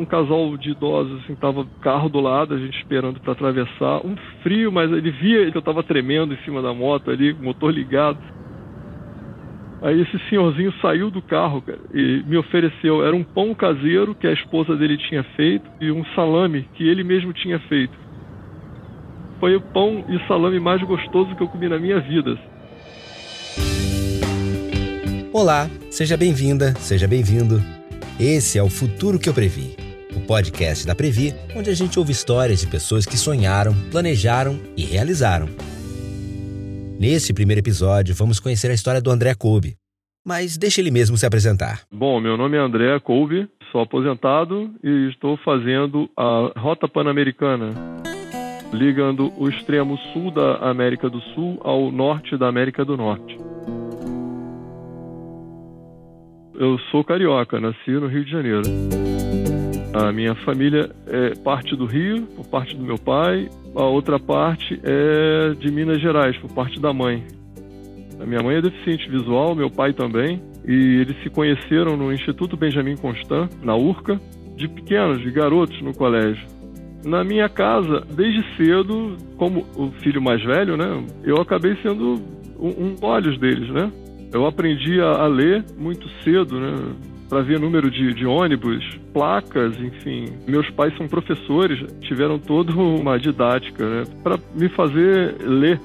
um casal de idosos, assim, tava carro do lado, a gente esperando para atravessar. Um frio, mas ele via que eu tava tremendo em cima da moto ali, motor ligado. Aí esse senhorzinho saiu do carro cara, e me ofereceu, era um pão caseiro que a esposa dele tinha feito e um salame que ele mesmo tinha feito. Foi o pão e salame mais gostoso que eu comi na minha vida. Olá, seja bem-vinda, seja bem-vindo. Esse é o Futuro que eu previ, o podcast da Previ, onde a gente ouve histórias de pessoas que sonharam, planejaram e realizaram. Nesse primeiro episódio, vamos conhecer a história do André Kobe. Mas deixa ele mesmo se apresentar. Bom, meu nome é André Kobe, sou aposentado e estou fazendo a Rota Pan-Americana, ligando o extremo sul da América do Sul ao norte da América do Norte. Eu sou carioca, nasci no Rio de Janeiro. A minha família é parte do Rio, por parte do meu pai, a outra parte é de Minas Gerais, por parte da mãe. A minha mãe é deficiente visual, meu pai também, e eles se conheceram no Instituto Benjamin Constant, na URCA, de pequenos, de garotos no colégio. Na minha casa, desde cedo, como o filho mais velho, né, eu acabei sendo um, um olhos deles, né? Eu aprendi a, a ler muito cedo, né? Para ver número de, de ônibus, placas, enfim. Meus pais são professores, tiveram toda uma didática, né? Para me fazer ler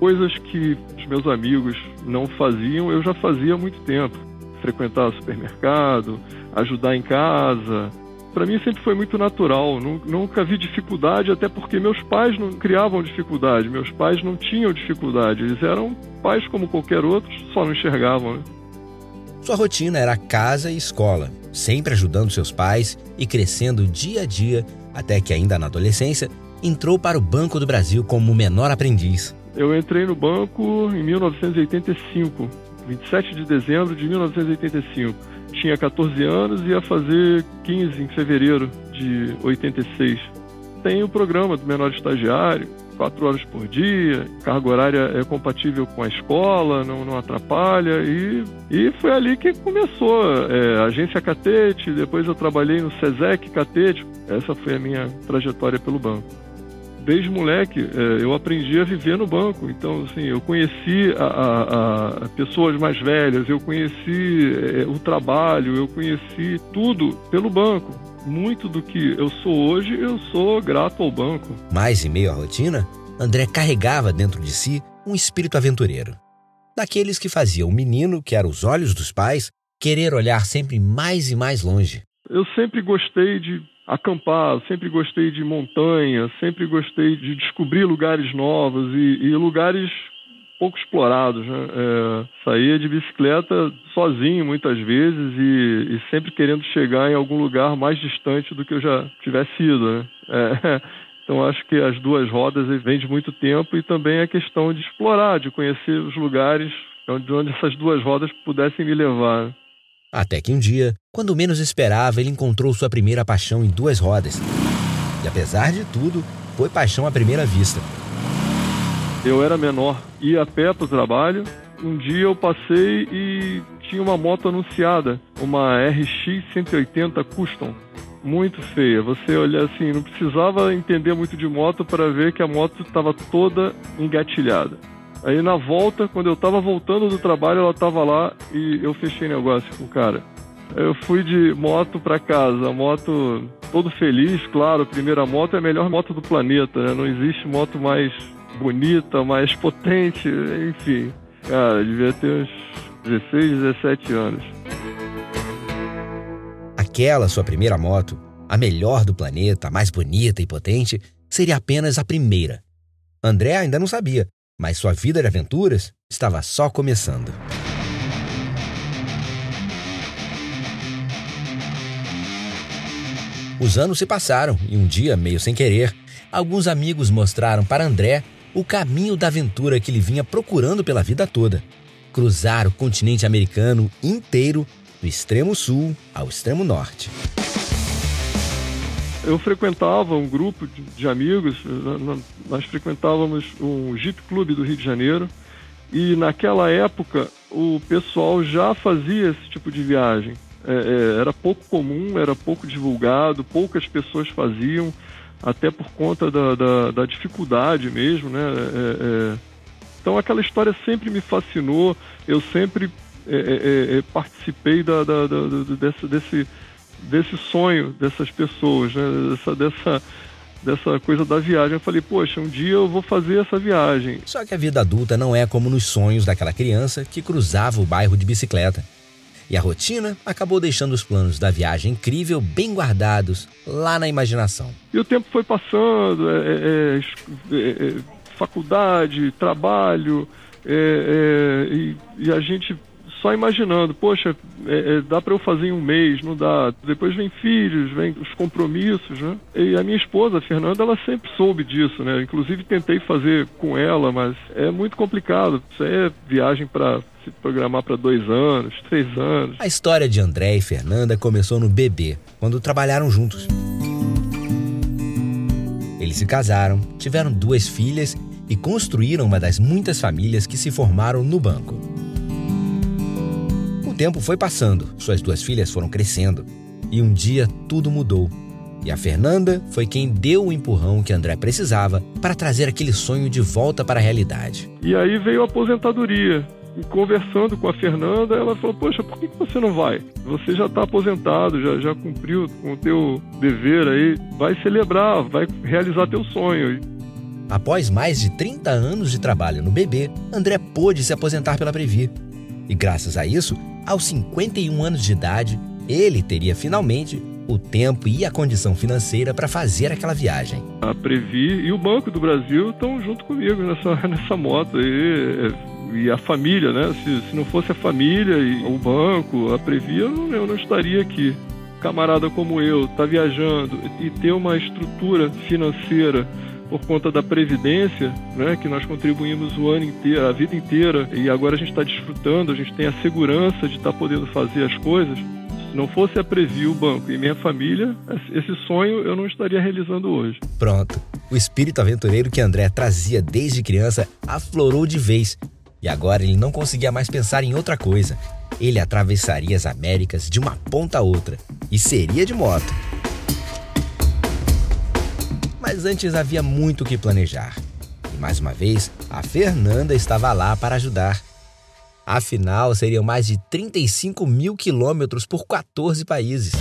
coisas que os meus amigos não faziam, eu já fazia há muito tempo. Frequentar supermercado, ajudar em casa, para mim sempre foi muito natural. Nunca vi dificuldade, até porque meus pais não criavam dificuldade. Meus pais não tinham dificuldade. Eles eram pais como qualquer outro, só não enxergavam. Né? Sua rotina era casa e escola, sempre ajudando seus pais e crescendo dia a dia, até que ainda na adolescência entrou para o Banco do Brasil como menor aprendiz. Eu entrei no banco em 1985, 27 de dezembro de 1985 tinha 14 anos e ia fazer 15 em fevereiro de 86. Tem o programa do menor estagiário, quatro horas por dia, carga horária é compatível com a escola, não, não atrapalha. E, e foi ali que começou. É, agência Catete, depois eu trabalhei no SESEC Catete. Essa foi a minha trajetória pelo banco desde moleque é, eu aprendi a viver no banco. Então, assim, eu conheci a, a, a pessoas mais velhas, eu conheci é, o trabalho, eu conheci tudo pelo banco. Muito do que eu sou hoje, eu sou grato ao banco. Mas, em meio à rotina, André carregava dentro de si um espírito aventureiro. Daqueles que faziam o menino, que era os olhos dos pais, querer olhar sempre mais e mais longe. Eu sempre gostei de acampar, sempre gostei de montanha, sempre gostei de descobrir lugares novos e, e lugares pouco explorados. Né? É, saía de bicicleta sozinho muitas vezes e, e, sempre querendo chegar em algum lugar mais distante do que eu já tivesse ido. Né? É, então acho que as duas rodas vêm de muito tempo e também a questão de explorar, de conhecer os lugares de onde essas duas rodas pudessem me levar. Né? Até que um dia, quando menos esperava, ele encontrou sua primeira paixão em duas rodas. E apesar de tudo, foi paixão à primeira vista. Eu era menor, ia a pé para o trabalho. Um dia eu passei e tinha uma moto anunciada, uma RX 180 Custom, muito feia. Você olha assim, não precisava entender muito de moto para ver que a moto estava toda engatilhada. Aí na volta, quando eu tava voltando do trabalho, ela tava lá e eu fechei negócio com o cara. Eu fui de moto para casa, moto todo feliz, claro, primeira moto é a melhor moto do planeta, né? Não existe moto mais bonita, mais potente, enfim. Cara, devia ter uns 16, 17 anos. Aquela sua primeira moto, a melhor do planeta, a mais bonita e potente, seria apenas a primeira. André ainda não sabia, mas sua vida de aventuras estava só começando. Os anos se passaram e um dia, meio sem querer, alguns amigos mostraram para André o caminho da aventura que ele vinha procurando pela vida toda: cruzar o continente americano inteiro, do extremo sul ao extremo norte. Eu frequentava um grupo de, amigos, nós frequentávamos um Jeep Clube do Rio de Janeiro e naquela época o pessoal já fazia esse tipo de viagem. É, é, era pouco comum, era pouco divulgado, poucas pessoas faziam, até por conta da, da, da dificuldade mesmo, né? É, é então aquela história sempre me fascinou, eu sempre é, participei da, da, da, desse, desse, desse sonho dessas pessoas, né? dessa, dessa, dessa coisa da viagem. Eu falei, poxa, um dia eu vou fazer essa viagem. Só que a vida adulta não é como nos sonhos daquela criança que cruzava o bairro de bicicleta. E a rotina acabou deixando os planos da viagem incrível bem guardados lá na imaginação. E o tempo foi passando, é, é, é, é faculdade, trabalho, é, e, e a gente só imaginando, poxa, é, é, dá para eu fazer em um mês, não dá. Depois vem filhos, vem os compromissos, né? E a minha esposa, a Fernanda, ela sempre soube disso, né? Inclusive tentei fazer com ela, mas é muito complicado. Isso aí é viagem para se programar para dois anos, três anos. A história de André e Fernanda começou no bebê, quando trabalharam juntos. Eles se casaram, tiveram duas filhas e construíram uma das muitas famílias que se formaram no banco tempo foi passando, suas duas filhas foram crescendo. E um dia tudo mudou. E a Fernanda foi quem deu o empurrão que André precisava para trazer aquele sonho de volta para a realidade. E aí veio a aposentadoria. E conversando com a Fernanda, ela falou: Poxa, por que você não vai? Você já está aposentado, já, já cumpriu com o teu dever aí, vai celebrar, vai realizar teu sonho. Após mais de 30 anos de trabalho no bebê, André pôde se aposentar pela Previ. E graças a isso, aos 51 anos de idade, ele teria finalmente o tempo e a condição financeira para fazer aquela viagem. A Previ e o Banco do Brasil estão junto comigo nessa, nessa moto aí. E a família, né? Se, se não fosse a família e o banco, a Previ, eu não, eu não estaria aqui. Camarada como eu, tá viajando e ter uma estrutura financeira por conta da previdência, né, que nós contribuímos o ano inteiro, a vida inteira, e agora a gente está desfrutando, a gente tem a segurança de estar tá podendo fazer as coisas. Se não fosse a Previ, o banco e minha família, esse sonho eu não estaria realizando hoje. Pronto. O espírito aventureiro que André trazia desde criança aflorou de vez. E agora ele não conseguia mais pensar em outra coisa. Ele atravessaria as Américas de uma ponta a outra. E seria de moto. Mas antes havia muito o que planejar. E mais uma vez, a Fernanda estava lá para ajudar. Afinal, seriam mais de 35 mil quilômetros por 14 países.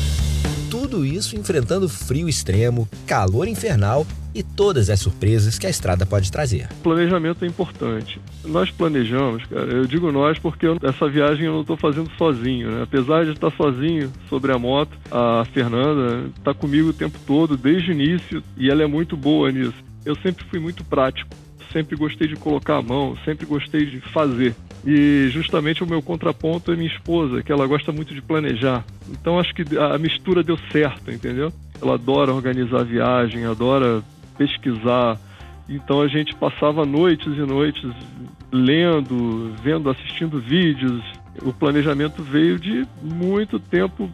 Tudo isso enfrentando frio extremo, calor infernal e todas as surpresas que a estrada pode trazer. Planejamento é importante. Nós planejamos, cara, eu digo nós porque eu, essa viagem eu não estou fazendo sozinho, né? Apesar de estar sozinho sobre a moto, a Fernanda está comigo o tempo todo, desde o início, e ela é muito boa nisso. Eu sempre fui muito prático, sempre gostei de colocar a mão, sempre gostei de fazer. E justamente o meu contraponto é minha esposa, que ela gosta muito de planejar. Então acho que a mistura deu certo, entendeu? Ela adora organizar viagem, adora pesquisar. Então a gente passava noites e noites lendo, vendo, assistindo vídeos. O planejamento veio de muito tempo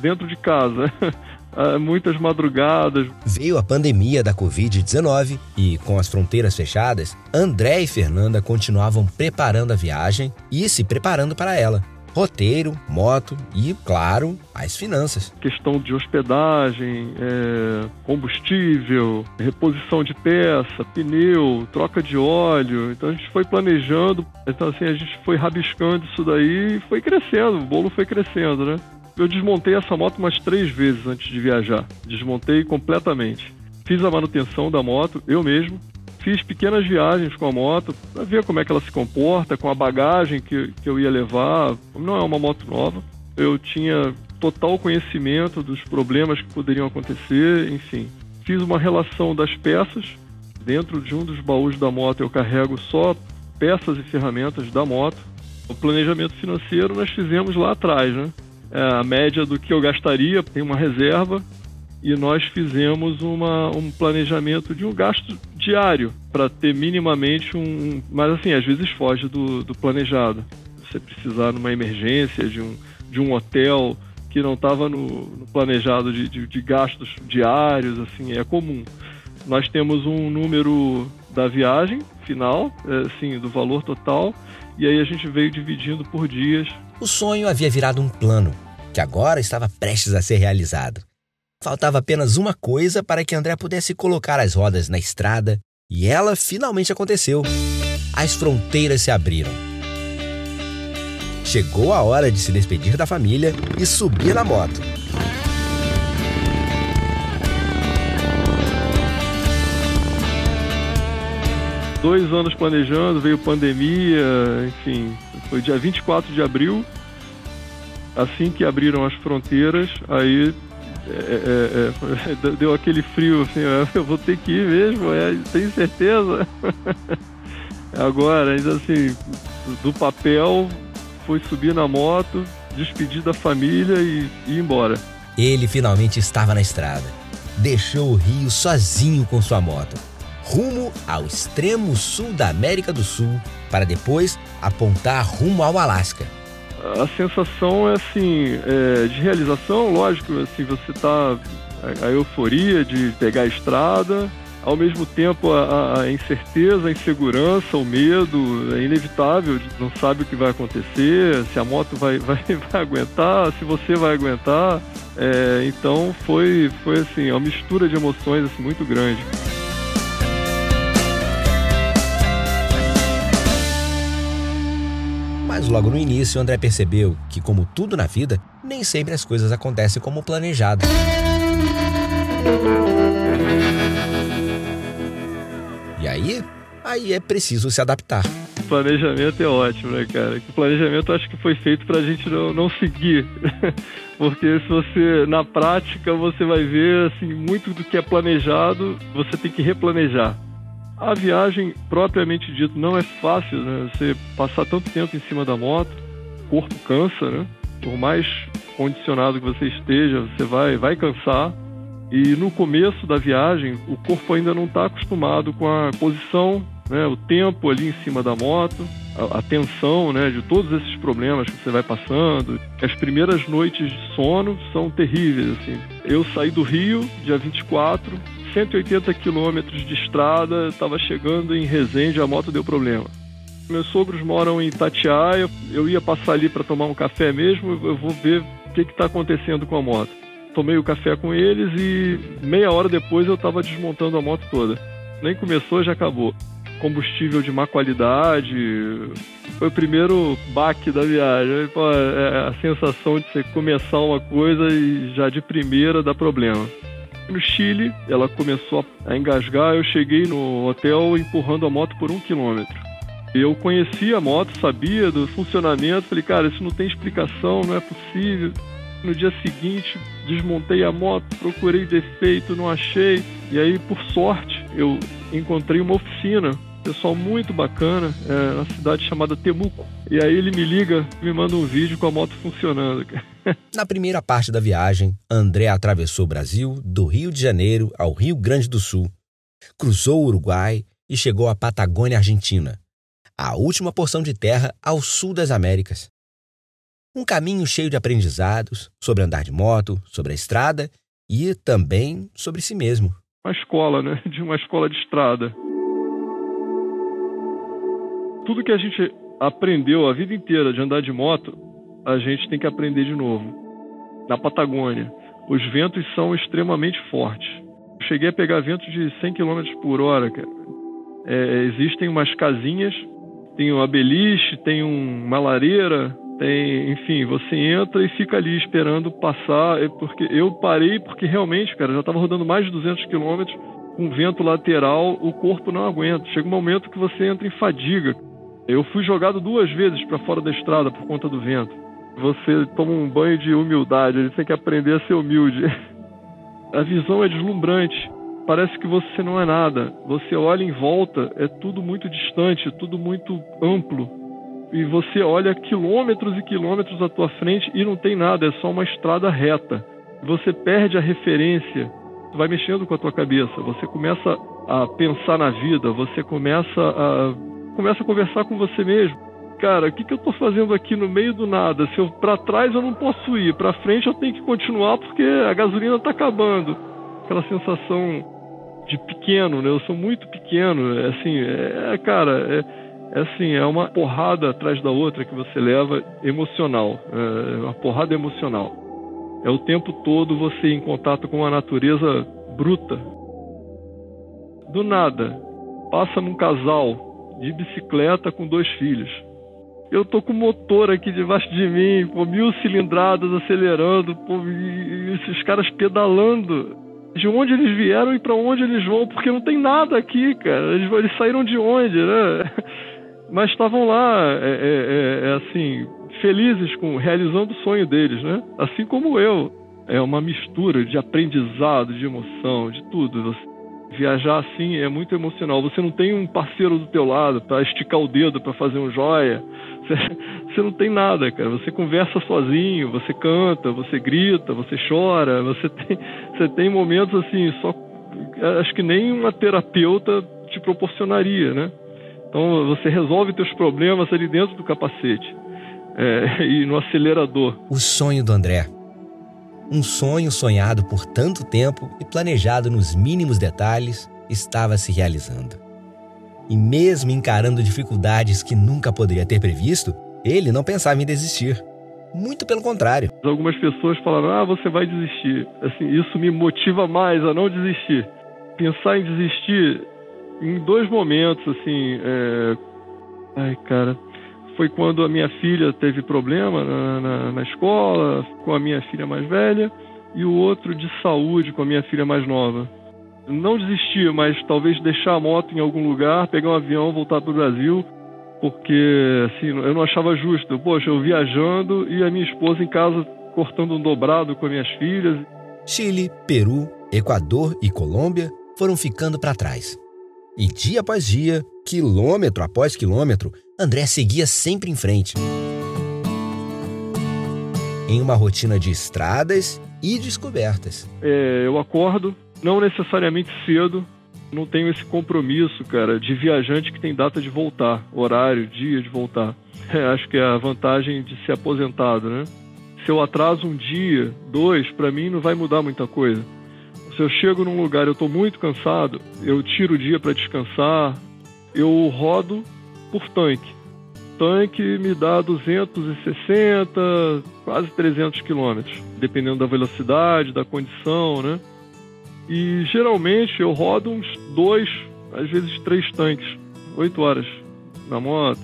dentro de casa. muitas madrugadas. Veio a pandemia da Covid-19 e, com as fronteiras fechadas, André e Fernanda continuavam preparando a viagem e se preparando para ela roteiro, moto e, claro, as finanças. Questão de hospedagem, é, combustível, reposição de peça, pneu, troca de óleo. Então a gente foi planejando, então assim, a gente foi rabiscando isso daí e foi crescendo, o bolo foi crescendo, né? Eu desmontei essa moto umas três vezes antes de viajar. Desmontei completamente. Fiz a manutenção da moto, eu mesmo. Fiz pequenas viagens com a moto para ver como é que ela se comporta, com a bagagem que, que eu ia levar. Não é uma moto nova. Eu tinha total conhecimento dos problemas que poderiam acontecer, enfim. Fiz uma relação das peças. Dentro de um dos baús da moto eu carrego só peças e ferramentas da moto. O planejamento financeiro nós fizemos lá atrás, né? É, a média do que eu gastaria, tem uma reserva, e nós fizemos uma, um planejamento de um gasto diário para ter minimamente um. Mas assim, às vezes foge do, do planejado. Você precisar numa emergência de um, de um hotel que não estava no, no, planejado de, de, de, gastos diários, assim, é comum. Nós temos um número da viagem final, é, assim, do valor total, e aí a gente veio dividindo por dias o sonho havia virado um plano que agora estava prestes a ser realizado. Faltava apenas uma coisa para que André pudesse colocar as rodas na estrada e ela finalmente aconteceu. As fronteiras se abriram. Chegou a hora de se despedir da família e subir na moto. Dois anos planejando, veio pandemia, enfim, foi dia 24 de abril. Assim que abriram as fronteiras, aí é, é, é, deu aquele frio assim, eu vou ter que ir mesmo, é, tem certeza? Agora, ainda assim, do papel, foi subir na moto, despedir da família e ir embora. Ele finalmente estava na estrada. Deixou o Rio sozinho com sua moto, rumo ao extremo sul da América do Sul, para depois apontar rumo ao Alasca a sensação é assim, é, de realização, lógico, assim, você tá a, a, euforia de pegar a estrada, ao mesmo tempo a, a, incerteza, a insegurança, o medo, é inevitável, não sabe o que vai acontecer, se a moto vai, vai, vai aguentar, se você vai aguentar. É, então foi, foi assim, uma mistura de emoções assim, muito grande. Mas logo no início, André percebeu que, como tudo na vida, nem sempre as coisas acontecem como planejado. E aí, aí é preciso se adaptar. Planejamento é ótimo, né, cara? O planejamento acho que foi feito para a gente não, não seguir. Porque se você, na prática, você vai ver, assim, muito do que é planejado, você tem que replanejar. A viagem, propriamente dito, não é fácil, né? Você passar tanto tempo em cima da moto, o corpo cansa, né? Por mais condicionado que você esteja, você vai, vai cansar. E no começo da viagem, o corpo ainda não está acostumado com a posição, né? o tempo ali em cima da moto, a, a tensão né? de todos esses problemas que você vai passando. As primeiras noites de sono são terríveis. Assim. Eu saí do Rio, dia 24, 180 quilômetros de estrada, estava chegando em Resende, a moto deu problema. Meus sogros moram em Tatiaia, eu ia passar ali para tomar um café mesmo, eu vou ver o que está acontecendo com a moto. Tomei o café com eles e meia hora depois eu estava desmontando a moto toda. Nem começou, já acabou. Combustível de má qualidade, foi o primeiro baque da viagem. Pô, é a sensação de você começar uma coisa e já de primeira dá problema. No Chile, ela começou a engasgar. Eu cheguei no hotel empurrando a moto por um quilômetro. Eu conhecia a moto, sabia do funcionamento. Falei, cara, isso não tem explicação, não é possível. No dia seguinte, desmontei a moto, procurei defeito, não achei. E aí, por sorte, eu encontrei uma oficina pessoal muito bacana, é, na cidade chamada Temuco. E aí ele me liga, me manda um vídeo com a moto funcionando. Na primeira parte da viagem, André atravessou o Brasil do Rio de Janeiro ao Rio Grande do Sul, cruzou o Uruguai e chegou à Patagônia Argentina, a última porção de terra ao sul das Américas. Um caminho cheio de aprendizados sobre andar de moto, sobre a estrada e também sobre si mesmo. Uma escola, né? De uma escola de estrada tudo que a gente aprendeu a vida inteira de andar de moto, a gente tem que aprender de novo. Na Patagônia, os ventos são extremamente fortes. Eu cheguei a pegar ventos de 100 km por hora. É, existem umas casinhas, tem uma beliche, tem uma lareira, tem, enfim, você entra e fica ali esperando passar, é porque eu parei porque realmente, cara, já estava rodando mais de 200 km com vento lateral, o corpo não aguenta. Chega um momento que você entra em fadiga. Eu fui jogado duas vezes para fora da estrada por conta do vento. Você toma um banho de humildade, você tem que aprender a ser humilde. A visão é deslumbrante. Parece que você não é nada. Você olha em volta, é tudo muito distante, tudo muito amplo. E você olha quilômetros e quilômetros à tua frente e não tem nada, é só uma estrada reta. Você perde a referência, vai mexendo com a tua cabeça. Você começa a pensar na vida, você começa a começa a conversar com você mesmo. Cara, o que, que eu estou fazendo aqui no meio do nada? Se eu para trás eu não posso ir, para frente eu tenho que continuar porque a gasolina está acabando. Aquela sensação de pequeno, né? Eu sou muito pequeno, é assim, é, é cara, é, é assim, é uma porrada atrás da outra que você leva emocional, é uma porrada emocional. É o tempo todo você em contato com a natureza bruta. Do nada, passa num casal de bicicleta com dois filhos. Eu tô com o motor aqui debaixo de mim, pô, mil cilindradas acelerando, pô, e esses caras pedalando. De onde eles vieram e para onde eles vão, porque não tem nada aqui, cara. Eles, eles saíram de onde, né? Mas estavam lá, é, é, é, é assim, felizes com realizando o sonho deles, né? Assim como eu. É uma mistura de aprendizado, de emoção, de tudo. Viajar assim é muito emocional. Você não tem um parceiro do teu lado para esticar o dedo para fazer um joia. Você, não tem nada, cara. Você conversa sozinho, você canta, você grita, você chora. Você tem, você tem momentos assim, só acho que nem uma terapeuta te proporcionaria, né? Então você resolve teus problemas ali dentro do capacete é, e no acelerador. O sonho do André. Um sonho sonhado por tanto tempo e planejado nos mínimos detalhes estava se realizando. E mesmo encarando dificuldades que nunca poderia ter previsto, ele não pensava em desistir. Muito pelo contrário. Algumas pessoas falaram: "Ah, você vai desistir". Assim, isso me motiva mais a não desistir. Pensar em desistir em dois momentos, assim, é... ai, cara, foi quando a minha filha teve problema na, na, na, escola, com a minha filha mais velha, e o outro de saúde com a minha filha mais nova. Não desistir, mas talvez deixar a moto em algum lugar, pegar um avião, voltar para o Brasil, porque assim, eu não achava justo. Poxa, eu viajando e a minha esposa em casa cortando um dobrado com as minhas filhas. Chile, Peru, Equador e Colômbia foram ficando para trás. E dia após dia, quilômetro após quilômetro, André seguia sempre em frente. Em uma rotina de estradas e descobertas. É, eu acordo, não necessariamente cedo, não tenho esse compromisso, cara, de viajante que tem data de voltar, horário, dia de voltar. É, acho que é a vantagem de ser aposentado, né? Se eu atraso um dia, dois, para mim não vai mudar muita coisa. Se eu chego num lugar eu estou muito cansado, eu tiro o dia para descansar, eu rodo por tanque. Tanque me dá 260, quase 300 quilômetros, dependendo da velocidade, da condição, né? E geralmente eu rodo uns dois, às vezes três tanques, oito horas na moto.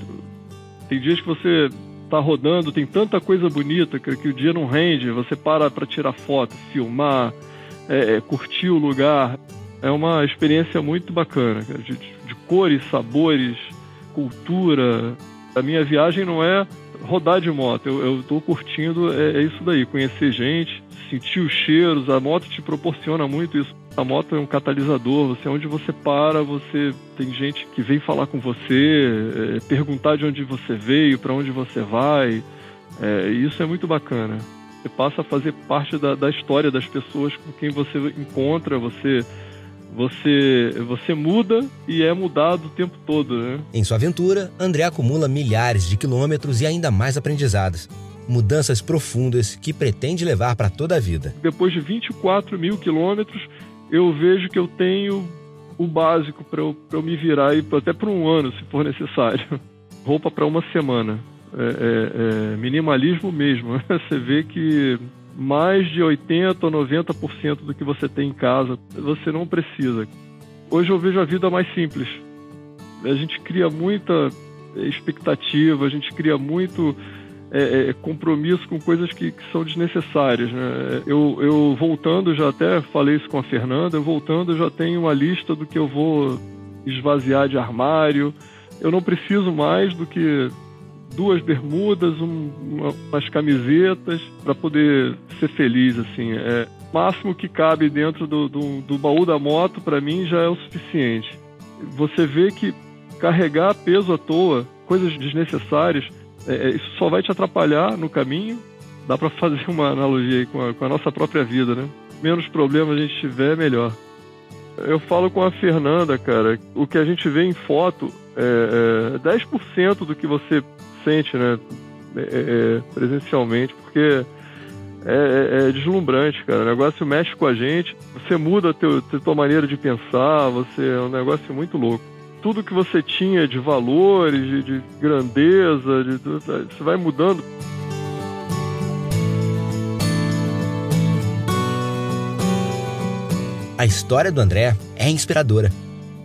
Tem dias que você tá rodando, tem tanta coisa bonita que, que o dia não rende, você para para tirar foto, filmar, é, é, curtir o lugar. É uma experiência muito bacana, de, de cores, sabores, cultura. A minha viagem não é rodar de moto, eu estou curtindo é, é, isso daí, conhecer gente, sentir os cheiros. A moto te proporciona muito isso. A moto é um catalisador. Você onde você para, você tem gente que vem falar com você, é, perguntar de onde você veio, para onde você vai. É, isso é muito bacana. Você passa a fazer parte da, da história das pessoas com quem você encontra, você você você muda e é mudado o tempo todo, né? Em sua aventura, André acumula milhares de quilômetros e ainda mais aprendizados. Mudanças profundas que pretende levar para toda a vida. Depois de 24 mil quilômetros, eu vejo que eu tenho o básico para eu, eu me virar e até por um ano, se for necessário. Roupa para uma semana é, é, é minimalismo mesmo. Você vê que mais de 80% ou 90% do que você tem em casa você não precisa. Hoje eu vejo a vida mais simples. A gente cria muita expectativa, a gente cria muito é, é, compromisso com coisas que, que, são desnecessárias. Né? Eu, eu voltando, já até falei isso com a Fernanda, voltando já tenho uma lista do que eu vou esvaziar de armário. Eu não preciso mais do que duas bermudas, um, uma, umas camisetas para poder ser feliz, assim. É, o máximo que cabe dentro do, do, do baú da moto, para mim, já é o suficiente. Você vê que carregar peso à toa, coisas desnecessárias, é, é isso só vai te atrapalhar no caminho. Dá para fazer uma analogia aí com a, com a nossa própria vida, né? Menos problemas a gente tiver, melhor. Eu falo com a Fernanda, cara, o que a gente vê em foto é, é 10% do que você sente, né? É, é, é, presencialmente, porque é, é, é, deslumbrante, cara. O negócio mexe com a gente, você muda a teu, tua maneira de pensar, você é um negócio muito louco tudo que você tinha de valores, de, de grandeza, de, você vai mudando. A história do André é inspiradora.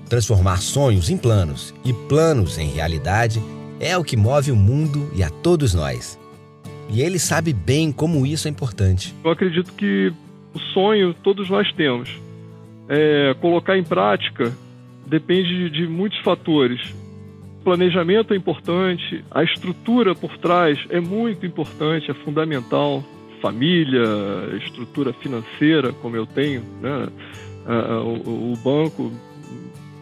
Transformar sonhos em planos e planos em realidade é o que move o mundo e a todos nós. E ele sabe bem como isso é importante. Eu acredito que o sonho todos nós temos. É, colocar em prática depende de muitos fatores. Planejamento é importante, a estrutura por trás é muito importante, é fundamental. Família, estrutura financeira, como eu tenho, né? o, o banco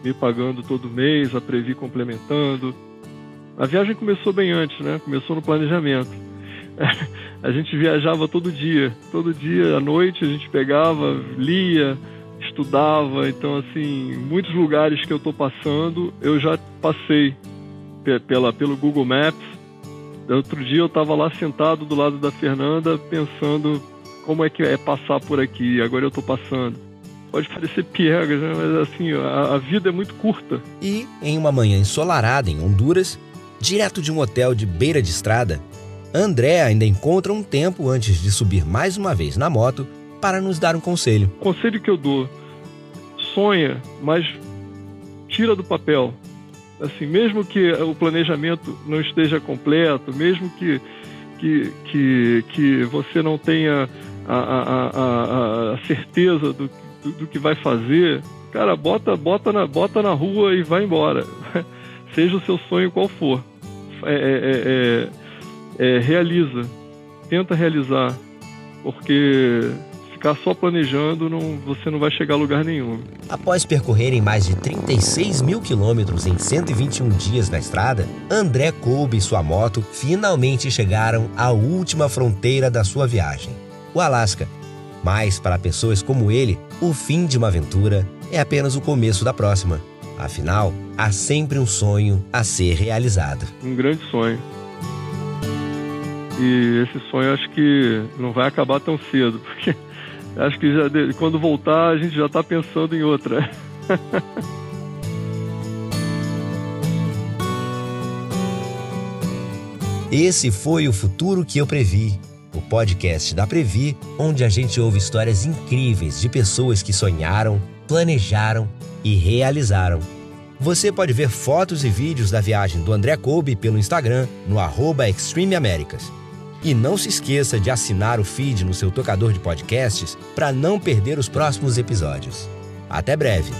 me pagando todo mês, a Previ complementando. A viagem começou bem antes, né? Começou no planejamento. A gente viajava todo dia, todo dia à noite a gente pegava, lia, estudava. Então, assim, muitos lugares que eu estou passando, eu já passei pela, pelo Google Maps. Outro dia eu estava lá sentado do lado da Fernanda pensando como é que é passar por aqui. Agora eu estou passando. Pode parecer piegas, né? mas assim, a, a vida é muito curta. E em uma manhã ensolarada em Honduras, direto de um hotel de beira de estrada, André ainda encontra um tempo antes de subir mais uma vez na moto para nos dar um conselho. O conselho que eu dou: sonha, mas tira do papel. Assim, mesmo que o planejamento não esteja completo, mesmo que, que, que, que você não tenha a, a, a, a certeza do, do, do, que vai fazer, cara, bota, bota, na, bota na rua e vai embora. Seja o seu sonho qual for. É, é, é, é realiza, tenta realizar, porque ficar só planejando, não, você não vai chegar a lugar nenhum. Após percorrerem mais de 36 mil quilômetros em 121 dias na estrada, André Kolbe e sua moto finalmente chegaram à última fronteira da sua viagem, o Alasca. Mas, para pessoas como ele, o fim de uma aventura é apenas o começo da próxima. Afinal, há sempre um sonho a ser realizado. Um grande sonho. E esse sonho acho que não vai acabar tão cedo, porque acho que já, quando voltar a gente já está pensando em outra. Esse foi o futuro que eu previ, o podcast da Previ, onde a gente ouve histórias incríveis de pessoas que sonharam, planejaram e realizaram. Você pode ver fotos e vídeos da viagem do André Kobe pelo Instagram no arroba Extreme Américas. E não se esqueça de assinar o feed no seu tocador de podcasts para não perder os próximos episódios. Até breve!